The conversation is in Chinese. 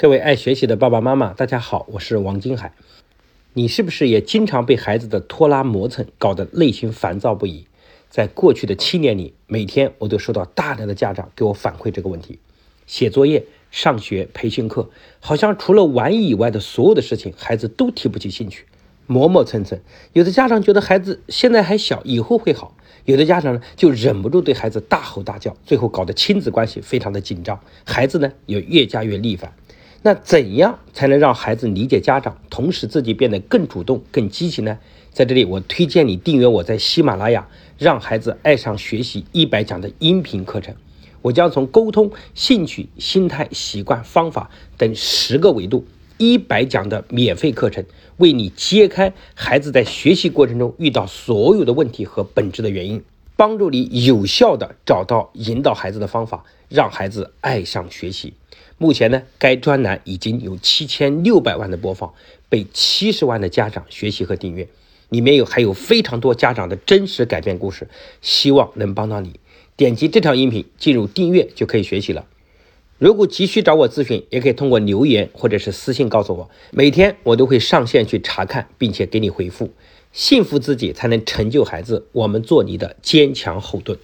各位爱学习的爸爸妈妈，大家好，我是王金海。你是不是也经常被孩子的拖拉磨蹭搞得内心烦躁不已？在过去的七年里，每天我都收到大量的家长给我反馈这个问题：写作业、上学、培训课，好像除了玩以外的所有的事情，孩子都提不起兴趣，磨磨蹭蹭。有的家长觉得孩子现在还小，以后会好；有的家长呢，就忍不住对孩子大吼大叫，最后搞得亲子关系非常的紧张，孩子呢也越加越逆反。那怎样才能让孩子理解家长，同时自己变得更主动、更积极呢？在这里，我推荐你订阅我在喜马拉雅《让孩子爱上学习一百讲》的音频课程。我将从沟通、兴趣、心态、习惯、方法等十个维度，一百讲的免费课程，为你揭开孩子在学习过程中遇到所有的问题和本质的原因，帮助你有效的找到引导孩子的方法，让孩子爱上学习。目前呢，该专栏已经有七千六百万的播放，被七十万的家长学习和订阅，里面有还有非常多家长的真实改变故事，希望能帮到你。点击这条音频进入订阅就可以学习了。如果急需找我咨询，也可以通过留言或者是私信告诉我，每天我都会上线去查看，并且给你回复。幸福自己才能成就孩子，我们做你的坚强后盾。